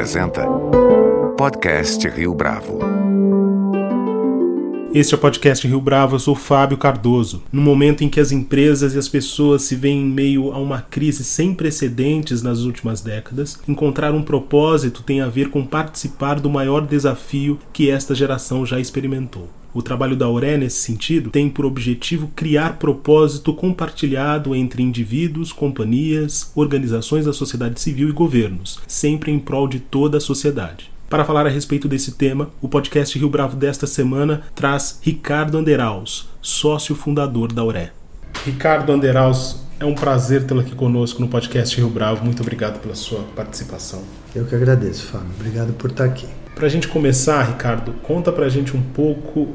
apresenta Podcast Rio Bravo. Este é o podcast Rio Bravo, eu sou Fábio Cardoso. No momento em que as empresas e as pessoas se veem em meio a uma crise sem precedentes nas últimas décadas, encontrar um propósito tem a ver com participar do maior desafio que esta geração já experimentou. O trabalho da Auré, nesse sentido, tem por objetivo criar propósito compartilhado entre indivíduos, companhias, organizações da sociedade civil e governos, sempre em prol de toda a sociedade. Para falar a respeito desse tema, o podcast Rio Bravo desta semana traz Ricardo Anderaus, sócio fundador da Auré. Ricardo Anderaus, é um prazer tê-lo aqui conosco no podcast Rio Bravo. Muito obrigado pela sua participação. Eu que agradeço, Fábio. Obrigado por estar aqui. Para a gente começar, Ricardo, conta para a gente um pouco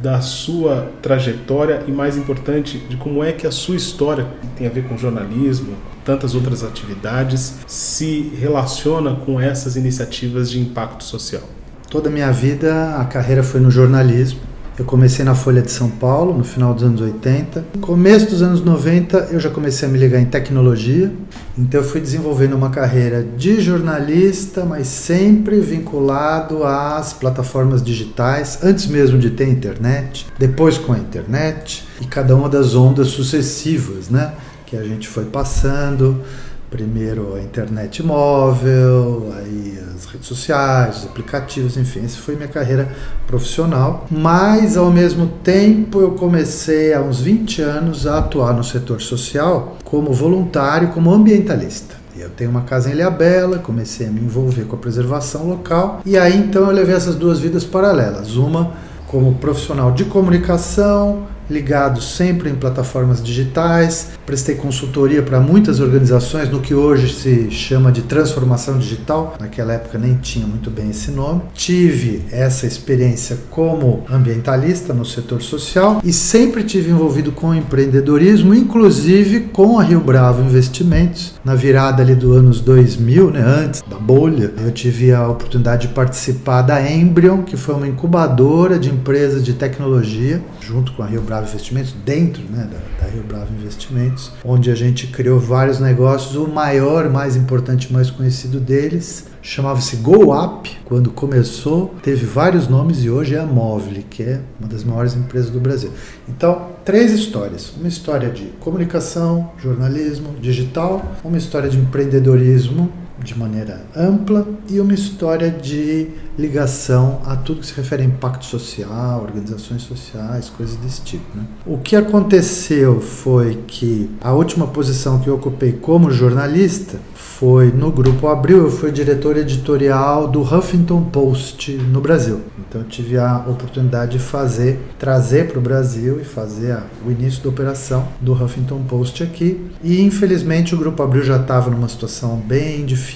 da sua trajetória e, mais importante, de como é que a sua história, que tem a ver com jornalismo, tantas outras atividades, se relaciona com essas iniciativas de impacto social. Toda a minha vida, a carreira foi no jornalismo. Eu comecei na Folha de São Paulo no final dos anos 80. No começo dos anos 90 eu já comecei a me ligar em tecnologia. Então eu fui desenvolvendo uma carreira de jornalista, mas sempre vinculado às plataformas digitais, antes mesmo de ter internet, depois com a internet e cada uma das ondas sucessivas, né, que a gente foi passando primeiro a internet móvel, aí as redes sociais, os aplicativos, enfim, essa foi minha carreira profissional. Mas ao mesmo tempo eu comecei há uns 20 anos a atuar no setor social como voluntário, como ambientalista. Eu tenho uma casa em Ilhabela, comecei a me envolver com a preservação local e aí então eu levei essas duas vidas paralelas, uma como profissional de comunicação, ligado sempre em plataformas digitais, prestei consultoria para muitas organizações no que hoje se chama de transformação digital, naquela época nem tinha muito bem esse nome. Tive essa experiência como ambientalista no setor social e sempre tive envolvido com empreendedorismo, inclusive com a Rio Bravo Investimentos, na virada ali do anos 2000, né, antes da bolha. Eu tive a oportunidade de participar da Embryon, que foi uma incubadora de empresas de tecnologia, junto com a Rio Bravo Bravo Investimentos, dentro né, da, da, Rio Bravo Investimentos, onde a gente criou vários negócios. O maior, mais importante, mais conhecido deles chamava-se GoUp. Quando começou, teve vários nomes e hoje é a Móvel, que é uma das maiores empresas do Brasil. Então, três histórias: uma história de comunicação, jornalismo, digital, uma história de empreendedorismo de maneira ampla e uma história de ligação a tudo que se refere a impacto social, organizações sociais, coisas desse tipo. Né? O que aconteceu foi que a última posição que eu ocupei como jornalista foi no Grupo Abril, eu fui diretor editorial do Huffington Post no Brasil. Então eu tive a oportunidade de fazer, trazer para o Brasil e fazer a, o início da operação do Huffington Post aqui. E infelizmente o Grupo Abril já estava numa situação bem difícil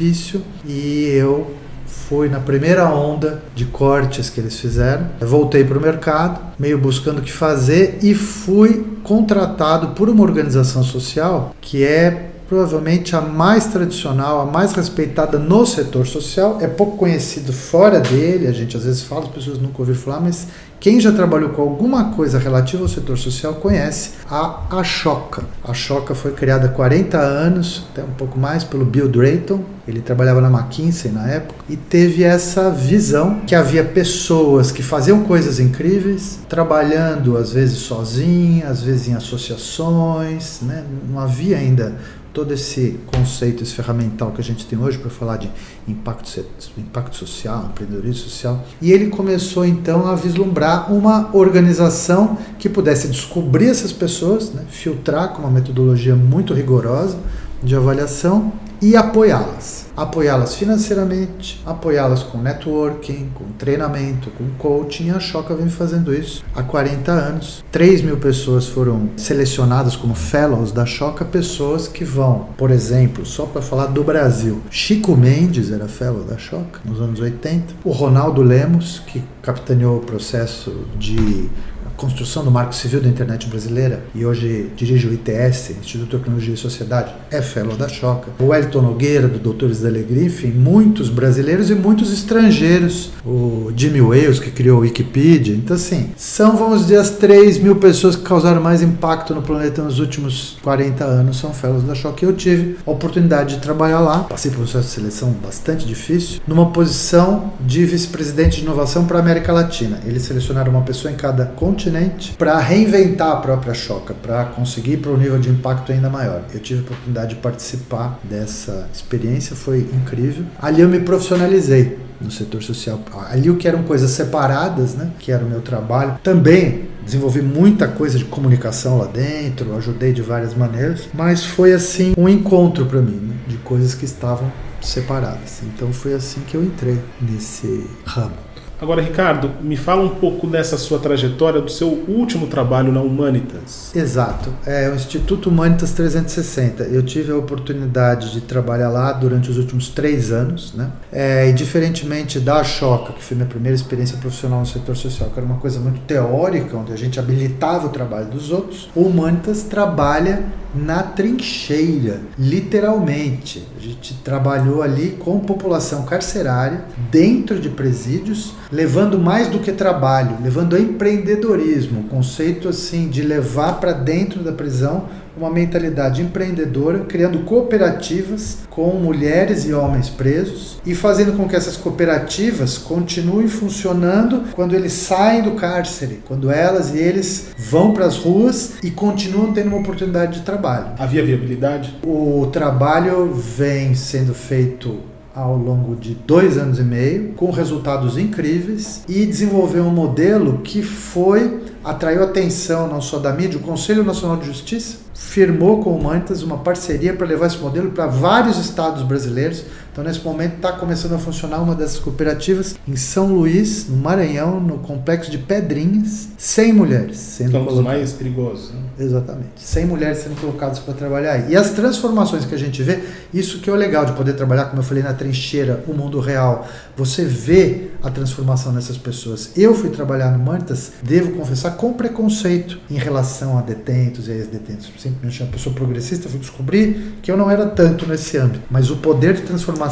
e eu fui na primeira onda de cortes que eles fizeram. Eu voltei para o mercado, meio buscando o que fazer e fui contratado por uma organização social que é provavelmente a mais tradicional, a mais respeitada no setor social, é pouco conhecido fora dele, a gente às vezes fala, as pessoas nunca ouviram falar, mas quem já trabalhou com alguma coisa relativa ao setor social conhece a Ashoka. A Ashoka foi criada há 40 anos, até um pouco mais, pelo Bill Drayton. Ele trabalhava na McKinsey na época e teve essa visão que havia pessoas que faziam coisas incríveis, trabalhando às vezes sozinhas, às vezes em associações, né? não havia ainda todo esse conceito, esse ferramental que a gente tem hoje para falar de impacto, impacto social, empreendedorismo social. E ele começou então a vislumbrar uma organização que pudesse descobrir essas pessoas, né, filtrar com uma metodologia muito rigorosa de avaliação e apoiá-las. Apoiá-las financeiramente, apoiá-las com networking, com treinamento, com coaching. A Choca vem fazendo isso há 40 anos. 3 mil pessoas foram selecionadas como fellows da Choca, pessoas que vão, por exemplo, só para falar do Brasil, Chico Mendes era fellow da Choca nos anos 80, o Ronaldo Lemos, que capitaneou o processo de construção do Marco Civil da Internet Brasileira e hoje dirige o ITS, Instituto de Tecnologia e Sociedade, é fellow da Choca. O Wellington Nogueira, do Doutores da Alegria, enfim, muitos brasileiros e muitos estrangeiros. O Jimmy Wales, que criou o Wikipedia. Então, assim, são, vamos dizer, as 3 mil pessoas que causaram mais impacto no planeta nos últimos 40 anos, são fellows da Choca. Eu tive a oportunidade de trabalhar lá, passei por um processo de seleção bastante difícil, numa posição de vice-presidente de inovação para a América Latina. Eles selecionaram uma pessoa em cada continente para reinventar a própria Choca, para conseguir para um nível de impacto ainda maior. Eu tive a oportunidade de participar dessa experiência, foi incrível. Ali eu me profissionalizei no setor social. Ali o que eram coisas separadas, né, que era o meu trabalho, também desenvolvi muita coisa de comunicação lá dentro, ajudei de várias maneiras, mas foi assim um encontro para mim, né, de coisas que estavam separadas. Então foi assim que eu entrei nesse ramo. Agora, Ricardo, me fala um pouco dessa sua trajetória, do seu último trabalho na Humanitas. Exato, é o Instituto Humanitas 360. Eu tive a oportunidade de trabalhar lá durante os últimos três anos, né? É, e diferentemente da Choca, que foi minha primeira experiência profissional no setor social, que era uma coisa muito teórica, onde a gente habilitava o trabalho dos outros, o Humanitas trabalha na trincheira, literalmente. A gente trabalhou ali com população carcerária, dentro de presídios, levando mais do que trabalho, levando empreendedorismo, conceito assim de levar para dentro da prisão uma mentalidade empreendedora, criando cooperativas com mulheres e homens presos e fazendo com que essas cooperativas continuem funcionando quando eles saem do cárcere, quando elas e eles vão para as ruas e continuam tendo uma oportunidade de trabalho. Havia viabilidade? O trabalho vem sendo feito ao longo de dois anos e meio, com resultados incríveis, e desenvolveu um modelo que foi atraiu atenção não só da mídia, o Conselho Nacional de Justiça firmou com o Mantas uma parceria para levar esse modelo para vários estados brasileiros. Então, nesse momento, está começando a funcionar uma dessas cooperativas em São Luís, no Maranhão, no complexo de Pedrinhas, 100 mulheres sendo São colocadas. mais perigosos. Né? Exatamente. 100 mulheres sendo colocadas para trabalhar aí. E as transformações que a gente vê, isso que é o legal de poder trabalhar, como eu falei, na trincheira, o mundo real. Você vê a transformação nessas pessoas. Eu fui trabalhar no Mantas, devo confessar, com preconceito em relação a detentos e ex-detentos. Sempre me achei uma pessoa progressista, fui descobrir que eu não era tanto nesse âmbito. Mas o poder de transformação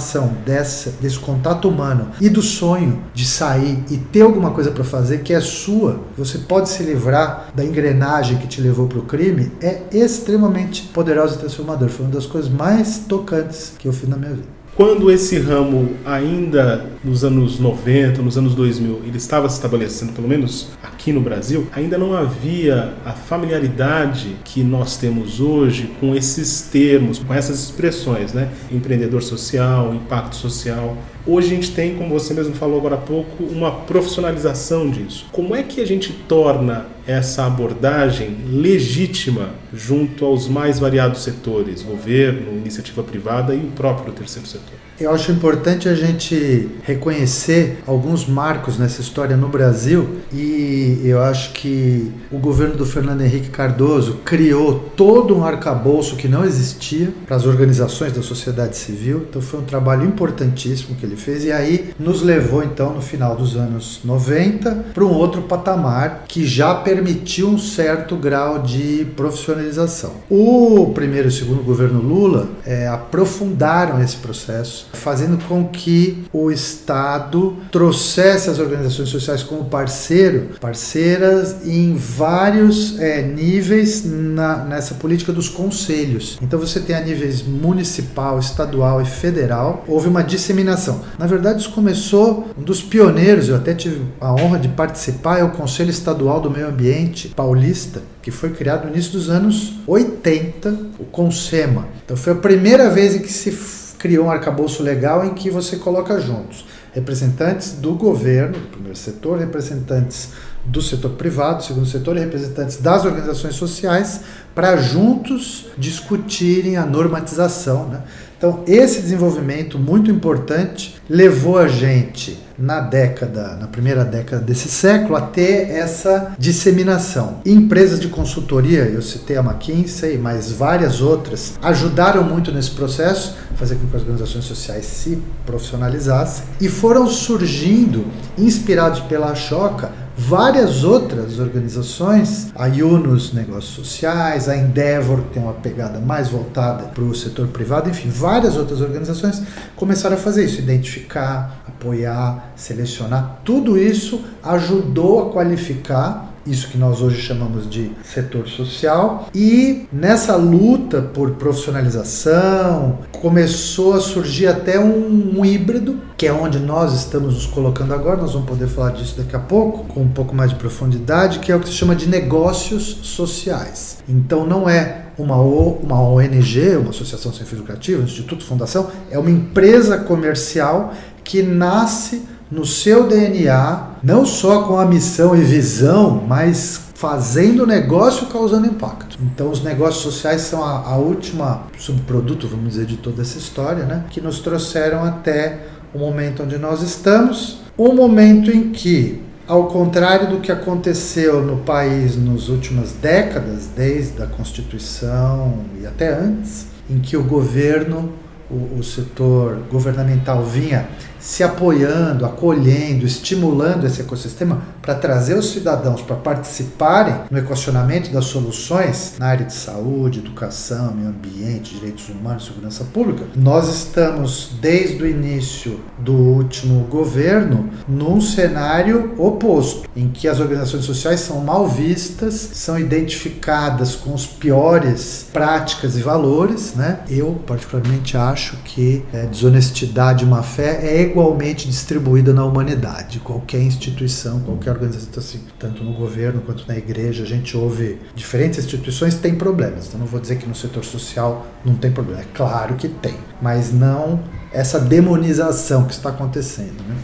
dessa, desse contato humano e do sonho de sair e ter alguma coisa para fazer que é sua, você pode se livrar da engrenagem que te levou para o crime, é extremamente poderoso e transformador. Foi uma das coisas mais tocantes que eu fiz na minha vida. Quando esse ramo, ainda nos anos 90, nos anos 2000, ele estava se estabelecendo, pelo menos aqui no Brasil, ainda não havia a familiaridade que nós temos hoje com esses termos, com essas expressões, né? Empreendedor social, impacto social. Hoje a gente tem, como você mesmo falou agora há pouco, uma profissionalização disso. Como é que a gente torna essa abordagem legítima junto aos mais variados setores, governo, iniciativa privada e o próprio terceiro setor? Eu acho importante a gente reconhecer alguns marcos nessa história no Brasil e eu acho que o governo do Fernando Henrique Cardoso criou todo um arcabouço que não existia para as organizações da sociedade civil. Então foi um trabalho importantíssimo que ele fez e aí nos levou então no final dos anos 90 para um outro patamar que já permitiu um certo grau de profissionalização. O primeiro e segundo governo Lula é, aprofundaram esse processo fazendo com que o Estado trouxesse as organizações sociais como parceiro, parceiras em vários é, níveis na, nessa política dos conselhos. Então você tem a níveis municipal, estadual e federal, houve uma disseminação. Na verdade, isso começou um dos pioneiros, eu até tive a honra de participar, é o Conselho Estadual do Meio Ambiente Paulista, que foi criado no início dos anos 80, o CONSEMA. Então foi a primeira vez em que se criou um arcabouço legal em que você coloca juntos representantes do governo, do primeiro setor, representantes do setor privado, do segundo setor e representantes das organizações sociais para juntos discutirem a normatização. Né? Então, esse desenvolvimento muito importante levou a gente na década, na primeira década desse século, a ter essa disseminação. Empresas de consultoria, eu citei a McKinsey, mas várias outras, ajudaram muito nesse processo, fazer com que as organizações sociais se profissionalizassem e foram surgindo, inspirados pela Choca, várias outras organizações, a Yunus Negócios Sociais, a Endeavor, que tem uma pegada mais voltada para o setor privado, enfim, várias outras organizações começaram a fazer isso, identificar, apoiar, selecionar. Tudo isso ajudou a qualificar isso que nós hoje chamamos de setor social. E nessa luta por profissionalização, começou a surgir até um, um, híbrido, que é onde nós estamos nos colocando agora. Nós vamos poder falar disso daqui a pouco, com um pouco mais de profundidade, que é o que se chama de negócios sociais. Então não é uma, o, uma ONG, uma associação sem fins lucrativos, um instituto, fundação, é uma empresa comercial que nasce no seu DNA, não só com a missão e visão, mas fazendo negócio causando impacto. Então, os negócios sociais são a, a última subproduto, vamos dizer, de toda essa história, né? que nos trouxeram até o momento onde nós estamos, o momento em que ao contrário do que aconteceu no país nas últimas décadas, desde a Constituição e até antes, em que o governo, o, o setor governamental vinha se apoiando, acolhendo, estimulando esse ecossistema para trazer os cidadãos para participarem no equacionamento das soluções na área de saúde, educação, meio ambiente, direitos humanos, segurança pública, nós estamos desde o início do último governo num cenário oposto, em que as organizações sociais são mal vistas, são identificadas com os piores práticas e valores, né? Eu particularmente acho que é, desonestidade e má fé é igualmente distribuída na humanidade. Qualquer instituição, qualquer organização, então, assim, tanto no governo quanto na igreja, a gente ouve diferentes instituições têm problemas. Então não vou dizer que no setor social não tem problema. É claro que tem, mas não essa demonização que está acontecendo. Né?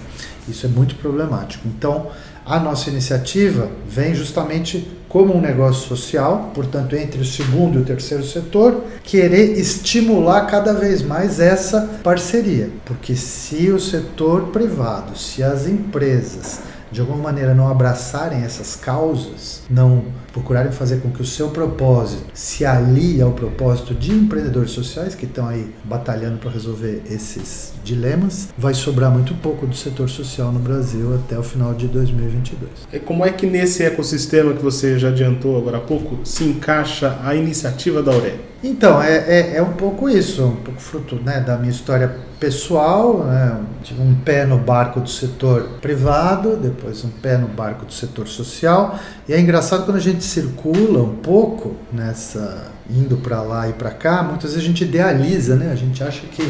Isso é muito problemático. Então, a nossa iniciativa vem justamente como um negócio social, portanto, entre o segundo e o terceiro setor, querer estimular cada vez mais essa parceria. Porque se o setor privado, se as empresas de alguma maneira não abraçarem essas causas, não procurarem fazer com que o seu propósito se alie ao propósito de empreendedores sociais que estão aí batalhando para resolver esses dilemas, vai sobrar muito pouco do setor social no Brasil até o final de 2022. E como é que nesse ecossistema que você já adiantou agora há pouco se encaixa a iniciativa da Auré? Então, é, é, é, um pouco isso, um pouco fruto né, da minha história pessoal. Né? Tive um pé no barco do setor privado, depois um pé no barco do setor social. E é engraçado quando a gente circula um pouco nessa indo para lá e para cá, muitas vezes a gente idealiza, né? A gente acha que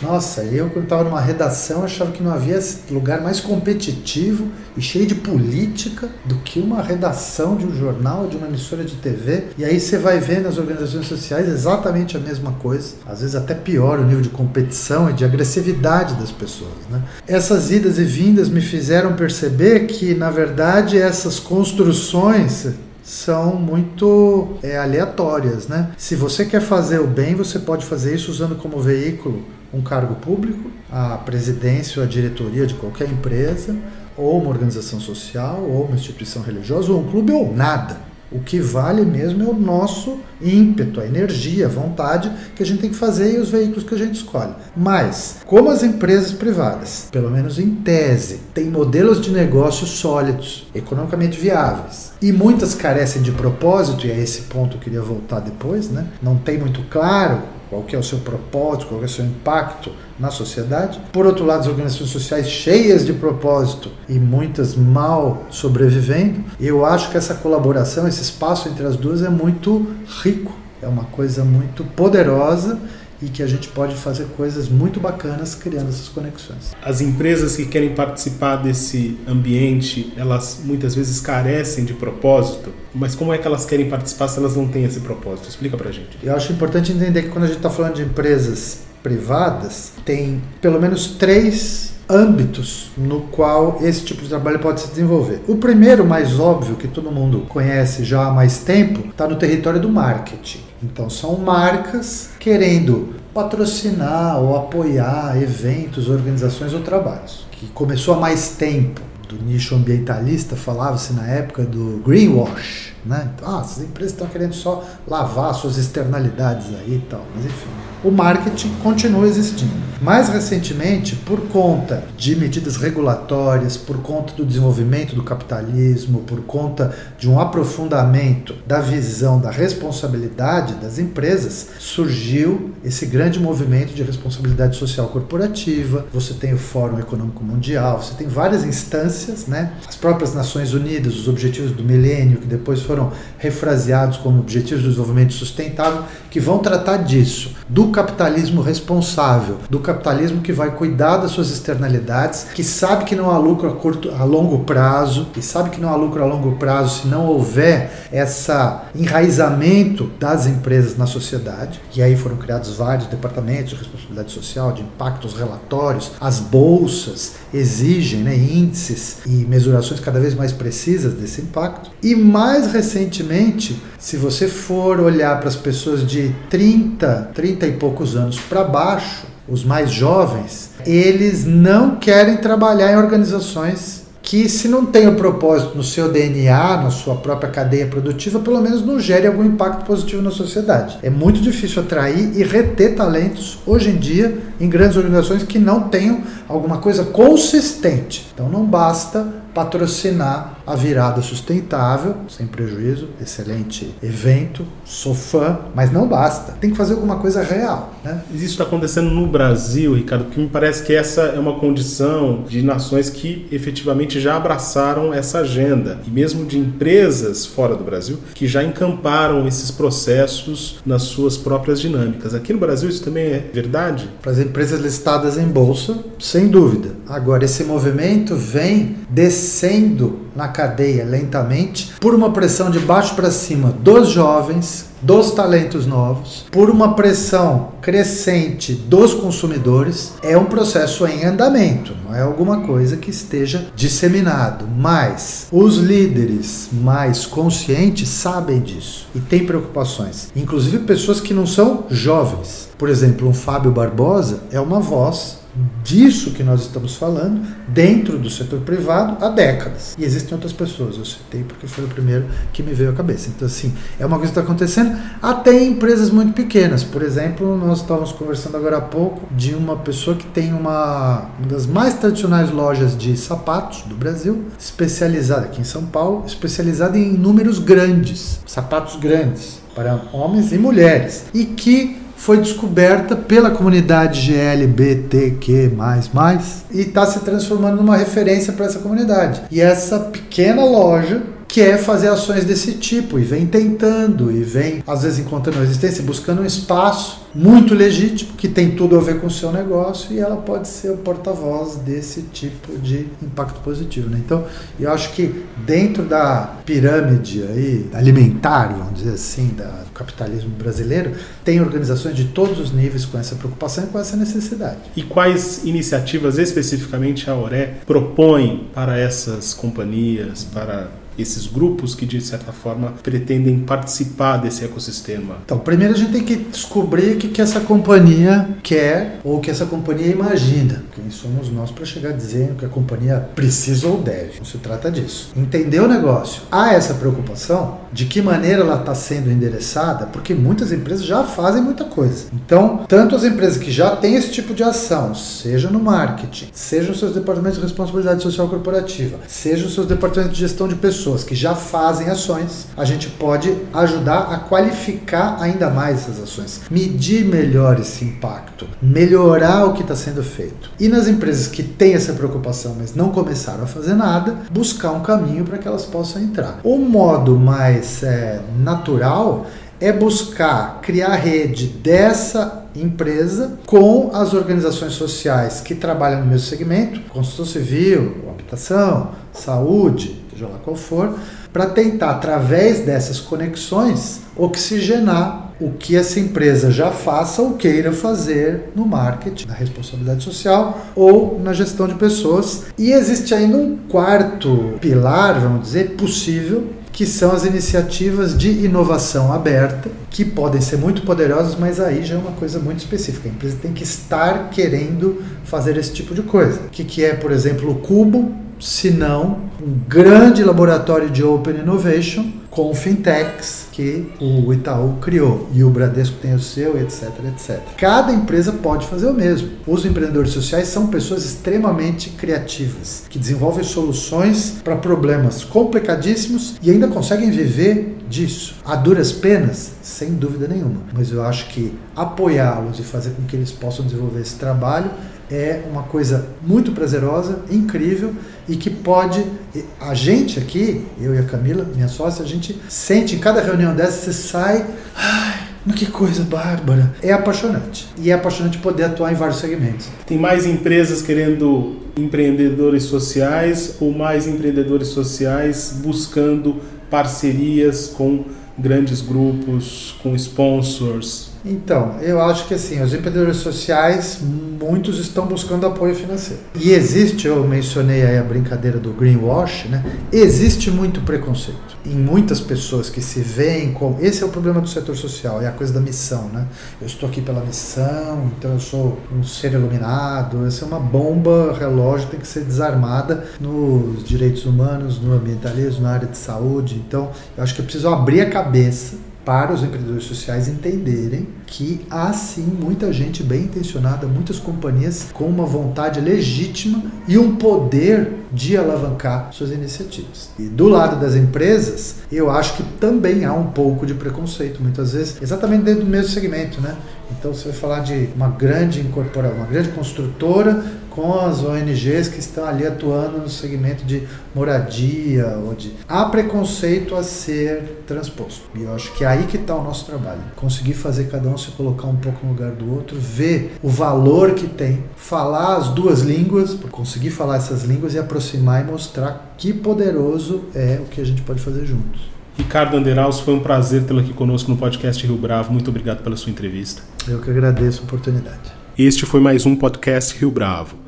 nossa, eu quando estava numa redação achava que não havia lugar mais competitivo e cheio de política do que uma redação de um jornal, de uma emissora de TV. E aí você vai ver nas organizações sociais exatamente a mesma coisa, às vezes até pior o nível de competição e de agressividade das pessoas. Né? Essas idas e vindas me fizeram perceber que, na verdade, essas construções são muito é, aleatórias, né? Se você quer fazer o bem, você pode fazer isso usando como veículo um cargo público, a presidência ou a diretoria de qualquer empresa, ou uma organização social, ou uma instituição religiosa, ou um clube, ou nada. O que vale mesmo é o nosso ímpeto, a energia, a vontade que a gente tem que fazer e os veículos que a gente escolhe. Mas, como as empresas privadas, pelo menos em tese, têm modelos de negócio sólidos, economicamente viáveis, e muitas carecem de propósito, e a esse ponto eu queria voltar depois, né? não tem muito claro qual que é o seu propósito, qual é o seu impacto na sociedade. Por outro lado, as organizações sociais cheias de propósito e muitas mal sobrevivendo. Eu acho que essa colaboração, esse espaço entre as duas é muito rico, é uma coisa muito poderosa e que a gente pode fazer coisas muito bacanas criando essas conexões. As empresas que querem participar desse ambiente, elas muitas vezes carecem de propósito, mas como é que elas querem participar se elas não têm esse propósito? Explica pra gente. Eu acho importante entender que quando a gente está falando de empresas privadas, tem pelo menos três âmbitos no qual esse tipo de trabalho pode se desenvolver. O primeiro, mais óbvio, que todo mundo conhece já há mais tempo, está no território do marketing. Então, são marcas querendo patrocinar ou apoiar eventos, organizações ou trabalhos, que começou há mais tempo. Do nicho ambientalista, falava-se na época do greenwash, Né? Então, ah, essas empresas estão querendo só lavar suas externalidades aí e tal, mas enfim o marketing continua existindo. Mais recentemente, por conta de medidas regulatórias, por conta do desenvolvimento do capitalismo, por conta de um aprofundamento da visão da responsabilidade das empresas, surgiu esse grande movimento de responsabilidade social corporativa. Você tem o Fórum Econômico Mundial, você tem várias instâncias, né? As próprias Nações Unidas, os Objetivos do Milênio, que depois foram refraseados como Objetivos do Desenvolvimento Sustentável, que vão tratar disso, do capitalismo responsável, do capitalismo que vai cuidar das suas externalidades, que sabe que não há lucro a, curto, a longo prazo, que sabe que não há lucro a longo prazo se não houver esse enraizamento das empresas na sociedade. E aí foram criados vários departamentos de responsabilidade social, de impactos, relatórios, as bolsas exigem né, índices e mesurações cada vez mais precisas desse impacto. E mais recentemente, se você for olhar para as pessoas de 30, 30 e poucos anos para baixo, os mais jovens, eles não querem trabalhar em organizações que, se não tem o propósito no seu DNA, na sua própria cadeia produtiva, pelo menos não gere algum impacto positivo na sociedade. É muito difícil atrair e reter talentos hoje em dia em grandes organizações que não tenham alguma coisa consistente. Então não basta patrocinar a virada sustentável, sem prejuízo, excelente evento, sou fã, mas não basta, tem que fazer alguma coisa real. Né? Isso está acontecendo no Brasil, Ricardo, porque me parece que essa é uma condição de nações que efetivamente já abraçaram essa agenda, e mesmo de empresas fora do Brasil que já encamparam esses processos nas suas próprias dinâmicas. Aqui no Brasil isso também é verdade? Para as empresas listadas em bolsa, sem dúvida. Agora, esse movimento vem descendo descendo na cadeia lentamente por uma pressão de baixo para cima dos jovens, dos talentos novos, por uma pressão crescente dos consumidores, é um processo em andamento, não é alguma coisa que esteja disseminado, mas os líderes mais conscientes sabem disso e têm preocupações, inclusive pessoas que não são jovens. Por exemplo, um Fábio Barbosa é uma voz disso que nós estamos falando dentro do setor privado há décadas. E existem outras pessoas, eu citei porque foi o primeiro que me veio à cabeça. Então, assim, é uma coisa que está acontecendo até em empresas muito pequenas. Por exemplo, nós estávamos conversando agora há pouco de uma pessoa que tem uma, uma das mais tradicionais lojas de sapatos do Brasil, especializada aqui em São Paulo, especializada em números grandes, sapatos grandes para homens e mulheres, e que foi descoberta pela comunidade GLBTQ++, e está se transformando numa referência para essa comunidade. E essa pequena loja quer fazer ações desse tipo e vem tentando e vem às vezes encontrando resistência, buscando um espaço muito legítimo que tem tudo a ver com o seu negócio e ela pode ser o porta-voz desse tipo de impacto positivo. Né? Então, eu acho que dentro da pirâmide aí alimentar, vamos dizer assim, da, do capitalismo brasileiro, tem organizações de todos os níveis com essa preocupação e com essa necessidade. E quais iniciativas especificamente a Oré propõe para essas companhias, para esses grupos que, de certa forma, pretendem participar desse ecossistema? Então, primeiro a gente tem que descobrir o que, que essa companhia quer ou o que essa companhia imagina. Quem somos nós para chegar dizendo que a companhia precisa ou deve? Não se trata disso. Entender o negócio. Há essa preocupação de que maneira ela está sendo endereçada, porque muitas empresas já fazem muita coisa. Então, tanto as empresas que já têm esse tipo de ação, seja no marketing, seja os seus departamentos de responsabilidade social corporativa, seja os seus departamentos de gestão de pessoas, pessoas que já fazem ações, a gente pode ajudar a qualificar ainda mais essas ações, medir melhor esse impacto, melhorar o que está sendo feito. E nas empresas que têm essa preocupação, mas não começaram a fazer nada, buscar um caminho para que elas possam entrar. O modo mais é, natural é buscar criar rede dessa empresa com as organizações sociais que trabalham no mesmo segmento, construção civil, habitação, saúde, seja lá qual for, para tentar, através dessas conexões, oxigenar o que essa empresa já faça ou queira fazer no marketing, na responsabilidade social ou na gestão de pessoas. E existe ainda um quarto pilar, vamos dizer, possível, que são as iniciativas de inovação aberta, que podem ser muito poderosas, mas aí já é uma coisa muito específica. A empresa tem que estar querendo fazer esse tipo de coisa. O que, que é, por exemplo, o Cubo, senão um grande laboratório de Open Innovation com fintechs que o Itaú criou e o Bradesco tem o seu, etc, etc. Cada empresa pode fazer o mesmo. Os empreendedores sociais são pessoas extremamente criativas, que desenvolvem soluções para problemas complicadíssimos e ainda conseguem viver disso. A duras penas, sem dúvida nenhuma. Mas eu acho que apoiá-los e fazer com que eles possam desenvolver esse trabalho é uma coisa muito prazerosa, incrível e que pode. A gente aqui, eu e a Camila, minha sócia, a gente sente em cada reunião dessa, você sai. Ai, que coisa bárbara. É apaixonante. E é apaixonante poder atuar em vários segmentos. Tem mais empresas querendo empreendedores sociais ou mais empreendedores sociais buscando parcerias com grandes grupos, com sponsors? Então, eu acho que assim, os empreendedores sociais, muitos estão buscando apoio financeiro. E existe, eu mencionei aí a brincadeira do greenwash, né? Existe muito preconceito em muitas pessoas que se veem como. Esse é o problema do setor social, é a coisa da missão, né? Eu estou aqui pela missão, então eu sou um ser iluminado. Essa é uma bomba relógio, tem que ser desarmada nos direitos humanos, no ambientalismo, na área de saúde. Então, eu acho que eu preciso abrir a cabeça para os empreendedores sociais entenderem que há sim muita gente bem intencionada, muitas companhias com uma vontade legítima e um poder de alavancar suas iniciativas. E do lado das empresas, eu acho que também há um pouco de preconceito, muitas vezes, exatamente dentro do mesmo segmento, né? Então você vai falar de uma grande incorporação, uma grande construtora com as ONGs que estão ali atuando no segmento de moradia ou de há preconceito a ser transposto. E eu acho que é aí que está o nosso trabalho. Conseguir fazer cada um se colocar um pouco no lugar do outro, ver o valor que tem, falar as duas línguas, conseguir falar essas línguas e aproximar e mostrar que poderoso é o que a gente pode fazer juntos. Ricardo Anderaus, foi um prazer tê-lo aqui conosco no podcast Rio Bravo. Muito obrigado pela sua entrevista. Eu que agradeço a oportunidade. Este foi mais um podcast Rio Bravo.